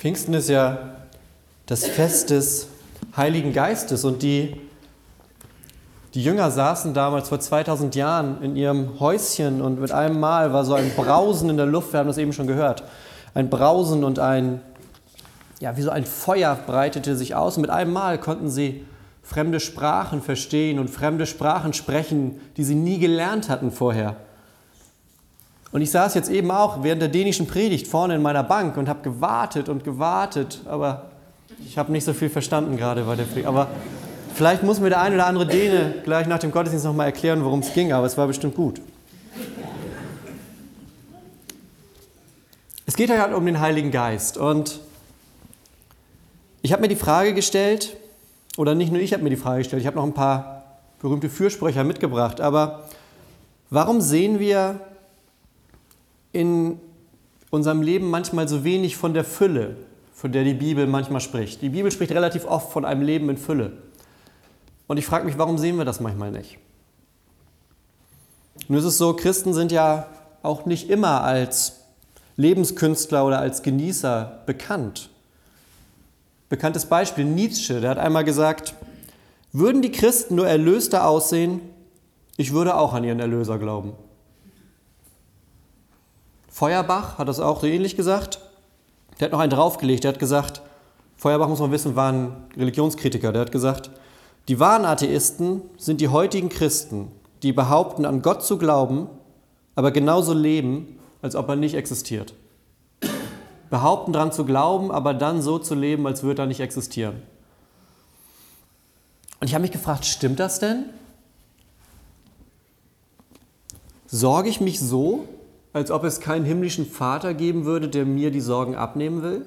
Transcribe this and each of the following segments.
Pfingsten ist ja das Fest des Heiligen Geistes und die, die Jünger saßen damals vor 2000 Jahren in ihrem Häuschen und mit einem Mal war so ein Brausen in der Luft, wir haben das eben schon gehört, ein Brausen und ein, ja, wie so ein Feuer breitete sich aus und mit einem Mal konnten sie fremde Sprachen verstehen und fremde Sprachen sprechen, die sie nie gelernt hatten vorher. Und ich saß jetzt eben auch während der dänischen Predigt vorne in meiner Bank und habe gewartet und gewartet, aber ich habe nicht so viel verstanden gerade bei der Predigt. Aber vielleicht muss mir der ein oder andere Däne gleich nach dem Gottesdienst nochmal erklären, worum es ging, aber es war bestimmt gut. Es geht halt um den Heiligen Geist und ich habe mir die Frage gestellt, oder nicht nur ich habe mir die Frage gestellt, ich habe noch ein paar berühmte Fürsprecher mitgebracht, aber warum sehen wir in unserem Leben manchmal so wenig von der Fülle, von der die Bibel manchmal spricht. Die Bibel spricht relativ oft von einem Leben in Fülle. Und ich frage mich, warum sehen wir das manchmal nicht? Nun ist es so, Christen sind ja auch nicht immer als Lebenskünstler oder als Genießer bekannt. Bekanntes Beispiel, Nietzsche, der hat einmal gesagt, würden die Christen nur erlöster aussehen, ich würde auch an ihren Erlöser glauben. Feuerbach hat das auch so ähnlich gesagt. Der hat noch einen draufgelegt. Der hat gesagt, Feuerbach muss man wissen, war ein Religionskritiker. Der hat gesagt, die wahren Atheisten sind die heutigen Christen, die behaupten, an Gott zu glauben, aber genauso leben, als ob er nicht existiert. Behaupten daran zu glauben, aber dann so zu leben, als würde er nicht existieren. Und ich habe mich gefragt, stimmt das denn? Sorge ich mich so, als ob es keinen himmlischen Vater geben würde, der mir die Sorgen abnehmen will?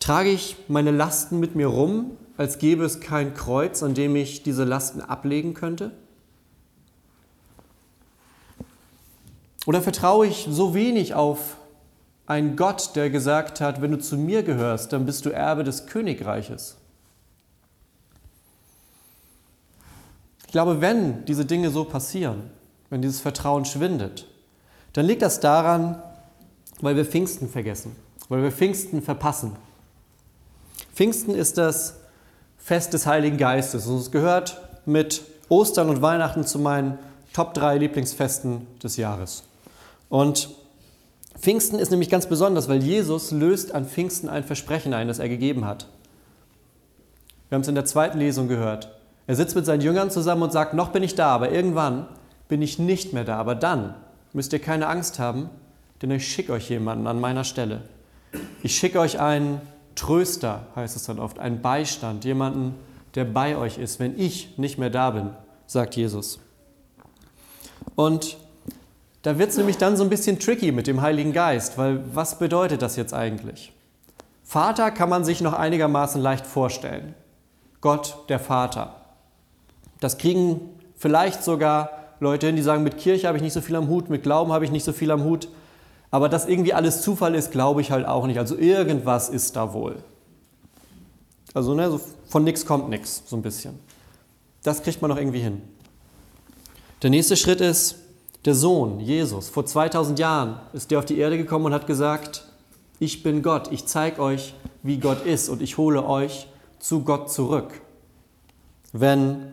Trage ich meine Lasten mit mir rum, als gäbe es kein Kreuz, an dem ich diese Lasten ablegen könnte? Oder vertraue ich so wenig auf einen Gott, der gesagt hat, wenn du zu mir gehörst, dann bist du Erbe des Königreiches? Ich glaube, wenn diese Dinge so passieren, wenn dieses Vertrauen schwindet, dann liegt das daran, weil wir Pfingsten vergessen, weil wir Pfingsten verpassen. Pfingsten ist das Fest des Heiligen Geistes und es gehört mit Ostern und Weihnachten zu meinen Top 3 Lieblingsfesten des Jahres. Und Pfingsten ist nämlich ganz besonders, weil Jesus löst an Pfingsten ein Versprechen ein, das er gegeben hat. Wir haben es in der zweiten Lesung gehört. Er sitzt mit seinen Jüngern zusammen und sagt, noch bin ich da, aber irgendwann bin ich nicht mehr da. Aber dann müsst ihr keine Angst haben, denn ich schicke euch jemanden an meiner Stelle. Ich schicke euch einen Tröster, heißt es dann oft, einen Beistand, jemanden, der bei euch ist, wenn ich nicht mehr da bin, sagt Jesus. Und da wird es nämlich dann so ein bisschen tricky mit dem Heiligen Geist, weil was bedeutet das jetzt eigentlich? Vater kann man sich noch einigermaßen leicht vorstellen. Gott, der Vater. Das kriegen vielleicht sogar Leute hin, die sagen, mit Kirche habe ich nicht so viel am Hut, mit Glauben habe ich nicht so viel am Hut. Aber dass irgendwie alles Zufall ist, glaube ich halt auch nicht. Also irgendwas ist da wohl. Also ne, so von nichts kommt nichts, so ein bisschen. Das kriegt man noch irgendwie hin. Der nächste Schritt ist, der Sohn, Jesus, vor 2000 Jahren ist der auf die Erde gekommen und hat gesagt, ich bin Gott, ich zeige euch, wie Gott ist und ich hole euch zu Gott zurück. Wenn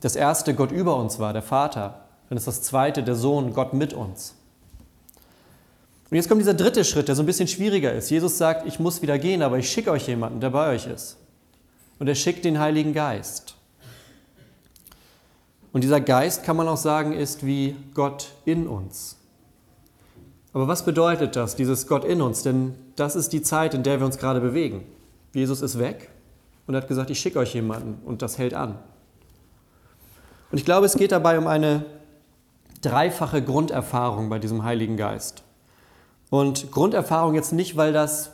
das erste Gott über uns war, der Vater. Dann ist das zweite der Sohn, Gott mit uns. Und jetzt kommt dieser dritte Schritt, der so ein bisschen schwieriger ist. Jesus sagt, ich muss wieder gehen, aber ich schicke euch jemanden, der bei euch ist. Und er schickt den Heiligen Geist. Und dieser Geist, kann man auch sagen, ist wie Gott in uns. Aber was bedeutet das, dieses Gott in uns? Denn das ist die Zeit, in der wir uns gerade bewegen. Jesus ist weg und hat gesagt, ich schicke euch jemanden und das hält an. Und ich glaube, es geht dabei um eine dreifache Grunderfahrung bei diesem Heiligen Geist. Und Grunderfahrung jetzt nicht, weil das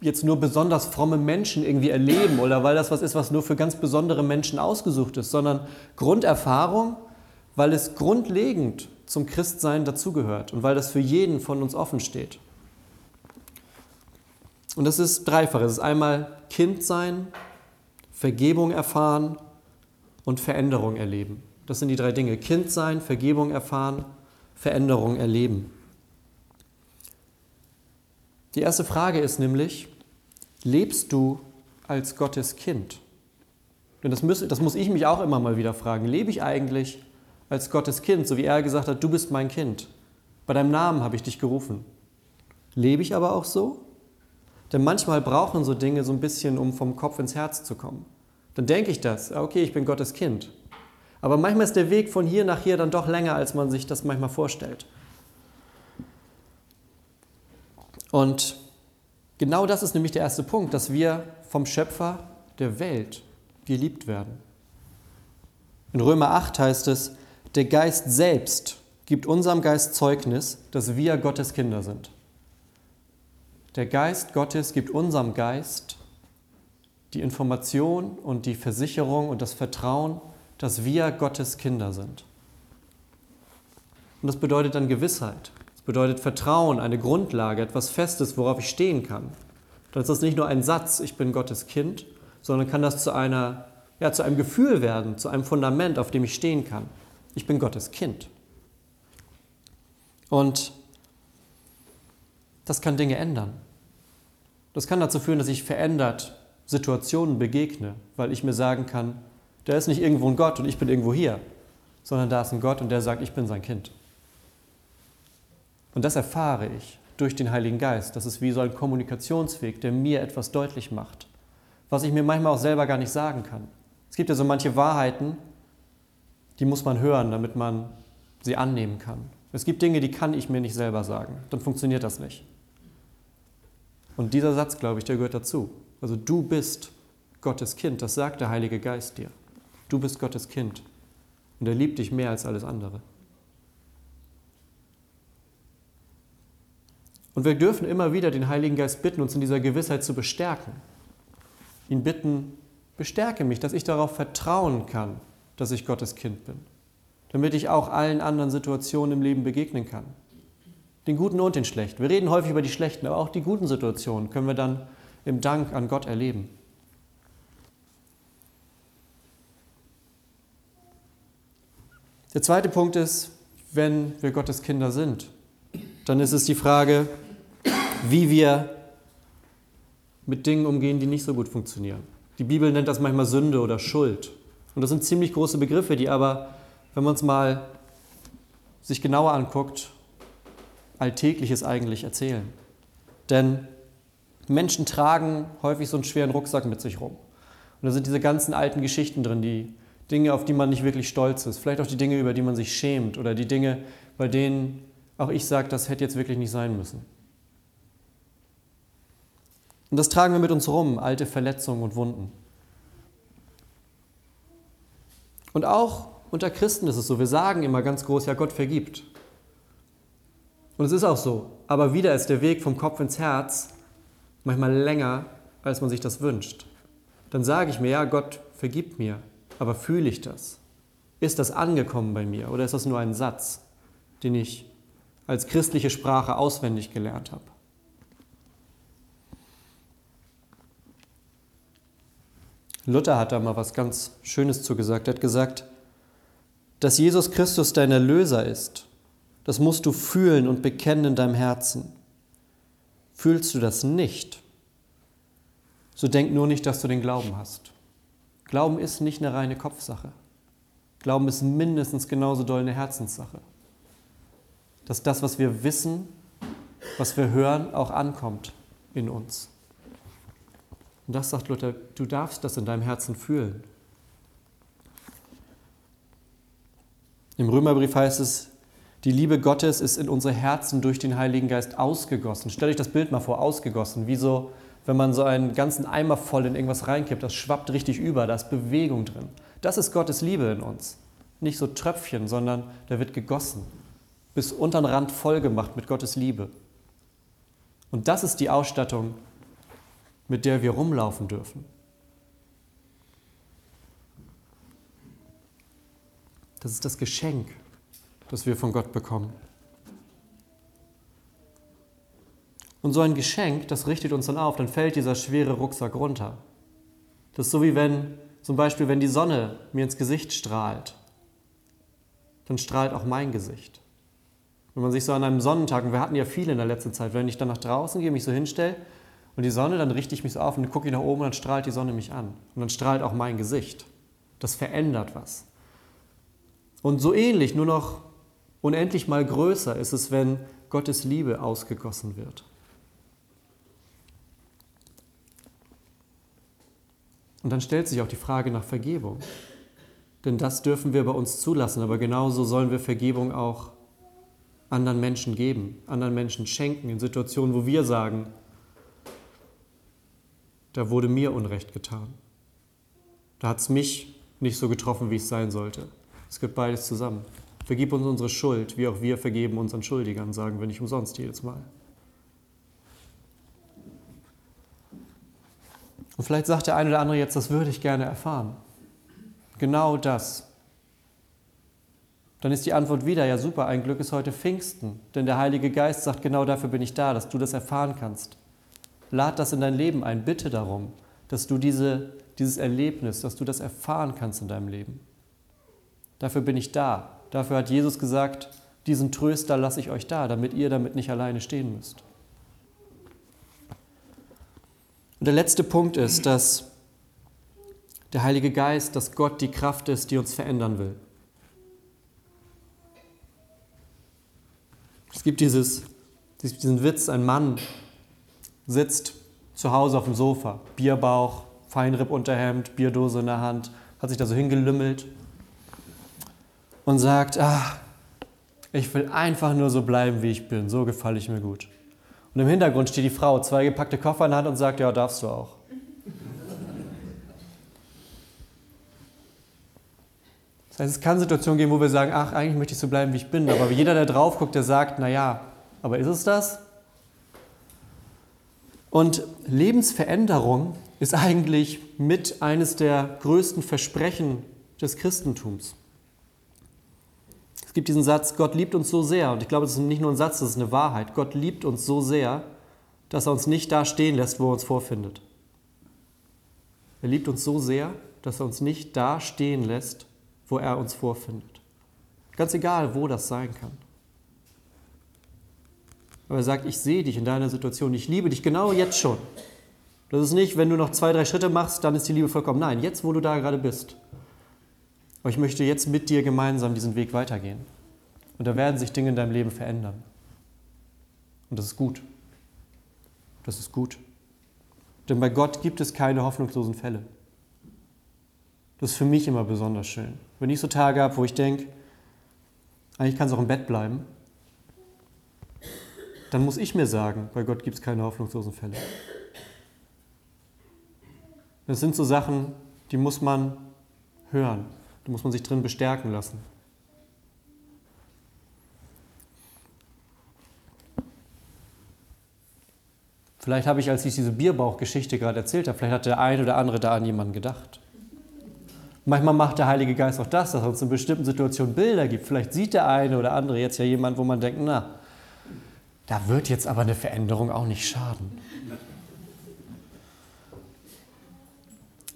jetzt nur besonders fromme Menschen irgendwie erleben oder weil das was ist, was nur für ganz besondere Menschen ausgesucht ist, sondern Grunderfahrung, weil es grundlegend zum Christsein dazugehört und weil das für jeden von uns offen steht. Und das ist dreifach. Es ist einmal Kind sein, Vergebung erfahren und Veränderung erleben. Das sind die drei Dinge. Kind sein, Vergebung erfahren, Veränderung erleben. Die erste Frage ist nämlich, lebst du als Gottes Kind? Denn das, muss, das muss ich mich auch immer mal wieder fragen. Lebe ich eigentlich als Gottes Kind, so wie er gesagt hat, du bist mein Kind. Bei deinem Namen habe ich dich gerufen. Lebe ich aber auch so? Denn manchmal brauchen so Dinge so ein bisschen, um vom Kopf ins Herz zu kommen. Dann denke ich das, okay, ich bin Gottes Kind. Aber manchmal ist der Weg von hier nach hier dann doch länger, als man sich das manchmal vorstellt. Und genau das ist nämlich der erste Punkt, dass wir vom Schöpfer der Welt geliebt werden. In Römer 8 heißt es, der Geist selbst gibt unserem Geist Zeugnis, dass wir Gottes Kinder sind. Der Geist Gottes gibt unserem Geist die Information und die Versicherung und das Vertrauen, dass wir Gottes Kinder sind. Und das bedeutet dann Gewissheit. Das bedeutet Vertrauen, eine Grundlage, etwas Festes, worauf ich stehen kann. Dann ist das nicht nur ein Satz, ich bin Gottes Kind, sondern kann das zu, einer, ja, zu einem Gefühl werden, zu einem Fundament, auf dem ich stehen kann. Ich bin Gottes Kind. Und das kann Dinge ändern. Das kann dazu führen, dass ich verändert Situationen begegne, weil ich mir sagen kann, da ist nicht irgendwo ein Gott und ich bin irgendwo hier, sondern da ist ein Gott und der sagt, ich bin sein Kind. Und das erfahre ich durch den Heiligen Geist. Das ist wie so ein Kommunikationsweg, der mir etwas deutlich macht, was ich mir manchmal auch selber gar nicht sagen kann. Es gibt ja so manche Wahrheiten, die muss man hören, damit man sie annehmen kann. Es gibt Dinge, die kann ich mir nicht selber sagen. Dann funktioniert das nicht. Und dieser Satz, glaube ich, der gehört dazu. Also du bist Gottes Kind, das sagt der Heilige Geist dir. Du bist Gottes Kind und er liebt dich mehr als alles andere. Und wir dürfen immer wieder den Heiligen Geist bitten, uns in dieser Gewissheit zu bestärken. Ihn bitten, bestärke mich, dass ich darauf vertrauen kann, dass ich Gottes Kind bin, damit ich auch allen anderen Situationen im Leben begegnen kann. Den guten und den schlechten. Wir reden häufig über die schlechten, aber auch die guten Situationen können wir dann im Dank an Gott erleben. Der zweite Punkt ist, wenn wir Gottes Kinder sind, dann ist es die Frage, wie wir mit Dingen umgehen, die nicht so gut funktionieren. Die Bibel nennt das manchmal Sünde oder Schuld. Und das sind ziemlich große Begriffe, die aber, wenn man es mal sich genauer anguckt, Alltägliches eigentlich erzählen. Denn Menschen tragen häufig so einen schweren Rucksack mit sich rum. Und da sind diese ganzen alten Geschichten drin, die Dinge, auf die man nicht wirklich stolz ist. Vielleicht auch die Dinge, über die man sich schämt oder die Dinge, bei denen auch ich sage, das hätte jetzt wirklich nicht sein müssen. Und das tragen wir mit uns rum, alte Verletzungen und Wunden. Und auch unter Christen ist es so, wir sagen immer ganz groß, ja, Gott vergibt. Und es ist auch so. Aber wieder ist der Weg vom Kopf ins Herz manchmal länger, als man sich das wünscht. Dann sage ich mir, ja, Gott vergibt mir. Aber fühle ich das? Ist das angekommen bei mir oder ist das nur ein Satz, den ich als christliche Sprache auswendig gelernt habe? Luther hat da mal was ganz Schönes zugesagt. Er hat gesagt, dass Jesus Christus dein Erlöser ist das musst du fühlen und bekennen in deinem Herzen. Fühlst du das nicht, so denk nur nicht, dass du den Glauben hast. Glauben ist nicht eine reine Kopfsache. Glauben ist mindestens genauso doll eine Herzenssache. Dass das, was wir wissen, was wir hören, auch ankommt in uns. Und das sagt Luther, du darfst das in deinem Herzen fühlen. Im Römerbrief heißt es, die Liebe Gottes ist in unsere Herzen durch den Heiligen Geist ausgegossen. Stell euch das Bild mal vor, ausgegossen. Wie so, wenn man so einen ganzen Eimer voll in irgendwas reinkippt, das schwappt richtig über, da ist Bewegung drin. Das ist Gottes Liebe in uns. Nicht so Tröpfchen, sondern da wird gegossen. Bis unter den Rand voll gemacht mit Gottes Liebe. Und das ist die Ausstattung, mit der wir rumlaufen dürfen. Das ist das Geschenk, das wir von Gott bekommen. Und so ein Geschenk, das richtet uns dann auf, dann fällt dieser schwere Rucksack runter. Das ist so wie wenn, zum Beispiel, wenn die Sonne mir ins Gesicht strahlt, dann strahlt auch mein Gesicht. Wenn man sich so an einem Sonnentag, und wir hatten ja viele in der letzten Zeit, wenn ich dann nach draußen gehe, mich so hinstelle und die Sonne, dann richte ich mich so auf und gucke ich nach oben und dann strahlt die Sonne mich an. Und dann strahlt auch mein Gesicht. Das verändert was. Und so ähnlich, nur noch unendlich mal größer ist es, wenn Gottes Liebe ausgegossen wird. Und dann stellt sich auch die Frage nach Vergebung. Denn das dürfen wir bei uns zulassen, aber genauso sollen wir Vergebung auch anderen Menschen geben, anderen Menschen schenken, in Situationen, wo wir sagen, da wurde mir Unrecht getan. Da hat es mich nicht so getroffen, wie es sein sollte. Es gehört beides zusammen. Vergib uns unsere Schuld, wie auch wir vergeben unseren Schuldigern, sagen wir nicht umsonst jedes Mal. Und vielleicht sagt der eine oder andere jetzt, das würde ich gerne erfahren. Genau das. Dann ist die Antwort wieder, ja super, ein Glück ist heute Pfingsten. Denn der Heilige Geist sagt, genau dafür bin ich da, dass du das erfahren kannst. Lad das in dein Leben ein, bitte darum, dass du diese, dieses Erlebnis, dass du das erfahren kannst in deinem Leben. Dafür bin ich da. Dafür hat Jesus gesagt, diesen Tröster lasse ich euch da, damit ihr damit nicht alleine stehen müsst. Und der letzte Punkt ist, dass der Heilige Geist, dass Gott die Kraft ist, die uns verändern will. Es gibt dieses, diesen Witz, ein Mann sitzt zu Hause auf dem Sofa, Bierbauch, Feinrippunterhemd, Bierdose in der Hand, hat sich da so hingelümmelt und sagt, ah, ich will einfach nur so bleiben, wie ich bin, so gefalle ich mir gut. Und im Hintergrund steht die Frau, zwei gepackte Koffer in der Hand und sagt, ja, darfst du auch. Das heißt, es kann Situationen geben, wo wir sagen, ach, eigentlich möchte ich so bleiben, wie ich bin. Aber jeder, der drauf guckt, der sagt, naja, aber ist es das? Und Lebensveränderung ist eigentlich mit eines der größten Versprechen des Christentums. Es gibt diesen Satz, Gott liebt uns so sehr, und ich glaube, es ist nicht nur ein Satz, das ist eine Wahrheit. Gott liebt uns so sehr, dass er uns nicht da stehen lässt, wo er uns vorfindet. Er liebt uns so sehr, dass er uns nicht da stehen lässt, wo er uns vorfindet. Ganz egal, wo das sein kann. Aber er sagt, ich sehe dich in deiner Situation, ich liebe dich genau jetzt schon. Das ist nicht, wenn du noch zwei, drei Schritte machst, dann ist die Liebe vollkommen. Nein, jetzt, wo du da gerade bist. Aber ich möchte jetzt mit dir gemeinsam diesen Weg weitergehen. Und da werden sich Dinge in deinem Leben verändern. Und das ist gut. Das ist gut. Denn bei Gott gibt es keine hoffnungslosen Fälle. Das ist für mich immer besonders schön. Wenn ich so Tage habe, wo ich denke, eigentlich kann es auch im Bett bleiben, dann muss ich mir sagen, bei Gott gibt es keine hoffnungslosen Fälle. Das sind so Sachen, die muss man hören, da muss man sich drin bestärken lassen. Vielleicht habe ich, als ich diese Bierbauchgeschichte gerade erzählt habe, vielleicht hat der eine oder andere da an jemanden gedacht. Manchmal macht der Heilige Geist auch das, dass er uns in bestimmten Situationen Bilder gibt. Vielleicht sieht der eine oder andere jetzt ja jemand, wo man denkt, na, da wird jetzt aber eine Veränderung auch nicht schaden.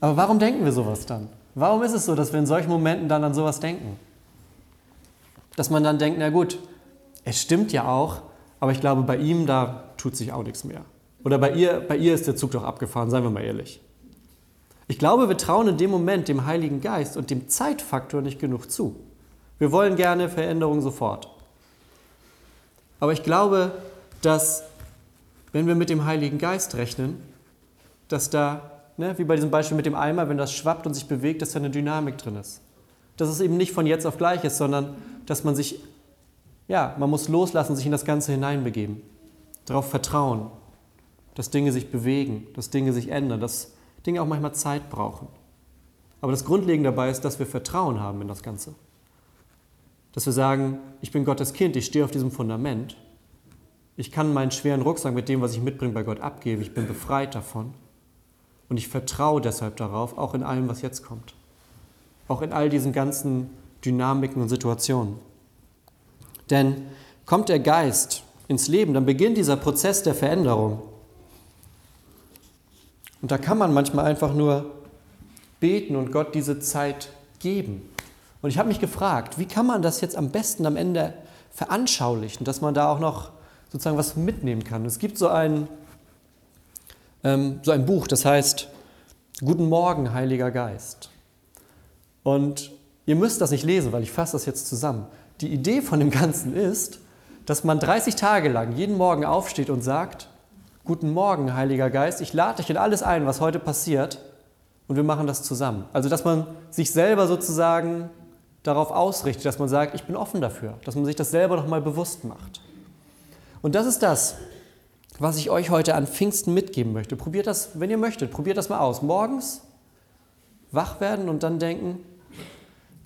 Aber warum denken wir sowas dann? Warum ist es so, dass wir in solchen Momenten dann an sowas denken? Dass man dann denkt, na gut, es stimmt ja auch, aber ich glaube, bei ihm, da tut sich auch nichts mehr. Oder bei ihr, bei ihr ist der Zug doch abgefahren, seien wir mal ehrlich. Ich glaube, wir trauen in dem Moment dem Heiligen Geist und dem Zeitfaktor nicht genug zu. Wir wollen gerne Veränderung sofort. Aber ich glaube, dass wenn wir mit dem Heiligen Geist rechnen, dass da, ne, wie bei diesem Beispiel mit dem Eimer, wenn das schwappt und sich bewegt, dass da eine Dynamik drin ist. Dass es eben nicht von jetzt auf gleich ist, sondern dass man sich, ja, man muss loslassen, sich in das Ganze hineinbegeben. Darauf vertrauen, dass Dinge sich bewegen, dass Dinge sich ändern, dass Dinge auch manchmal Zeit brauchen. Aber das Grundlegende dabei ist, dass wir Vertrauen haben in das Ganze. Dass wir sagen, ich bin Gottes Kind, ich stehe auf diesem Fundament. Ich kann meinen schweren Rucksack mit dem, was ich mitbringe, bei Gott abgeben. Ich bin befreit davon. Und ich vertraue deshalb darauf, auch in allem, was jetzt kommt. Auch in all diesen ganzen Dynamiken und Situationen. Denn kommt der Geist ins Leben, dann beginnt dieser Prozess der Veränderung. Und da kann man manchmal einfach nur beten und Gott diese Zeit geben. Und ich habe mich gefragt, wie kann man das jetzt am besten am Ende veranschaulichen, dass man da auch noch sozusagen was mitnehmen kann. Es gibt so ein, ähm, so ein Buch, das heißt Guten Morgen, Heiliger Geist. Und ihr müsst das nicht lesen, weil ich fasse das jetzt zusammen. Die Idee von dem Ganzen ist, dass man 30 Tage lang jeden Morgen aufsteht und sagt, Guten Morgen, Heiliger Geist, ich lade dich in alles ein, was heute passiert, und wir machen das zusammen. Also, dass man sich selber sozusagen darauf ausrichtet, dass man sagt, ich bin offen dafür, dass man sich das selber nochmal bewusst macht. Und das ist das, was ich euch heute an Pfingsten mitgeben möchte. Probiert das, wenn ihr möchtet, probiert das mal aus. Morgens wach werden und dann denken,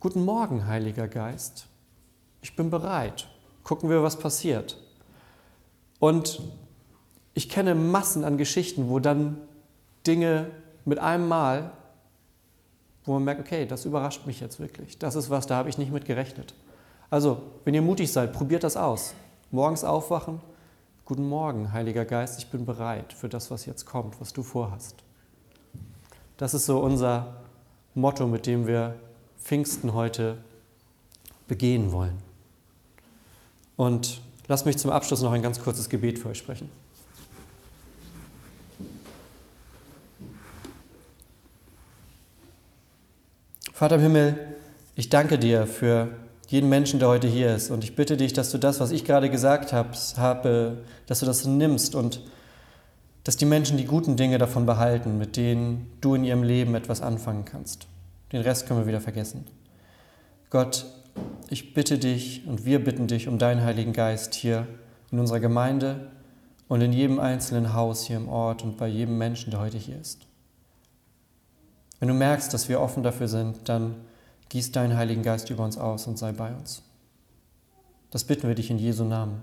guten Morgen, Heiliger Geist, ich bin bereit. Gucken wir, was passiert. Und ich kenne Massen an Geschichten, wo dann Dinge mit einem Mal, wo man merkt, okay, das überrascht mich jetzt wirklich. Das ist was, da habe ich nicht mit gerechnet. Also, wenn ihr mutig seid, probiert das aus. Morgens aufwachen, guten Morgen, Heiliger Geist, ich bin bereit für das, was jetzt kommt, was du vorhast. Das ist so unser Motto, mit dem wir Pfingsten heute begehen wollen. Und lasst mich zum Abschluss noch ein ganz kurzes Gebet für euch sprechen. Vater im Himmel, ich danke dir für jeden Menschen, der heute hier ist. Und ich bitte dich, dass du das, was ich gerade gesagt habe, dass du das nimmst und dass die Menschen die guten Dinge davon behalten, mit denen du in ihrem Leben etwas anfangen kannst. Den Rest können wir wieder vergessen. Gott, ich bitte dich und wir bitten dich um deinen Heiligen Geist hier in unserer Gemeinde und in jedem einzelnen Haus hier im Ort und bei jedem Menschen, der heute hier ist. Wenn du merkst, dass wir offen dafür sind, dann gieß deinen Heiligen Geist über uns aus und sei bei uns. Das bitten wir dich in Jesu Namen.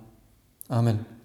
Amen.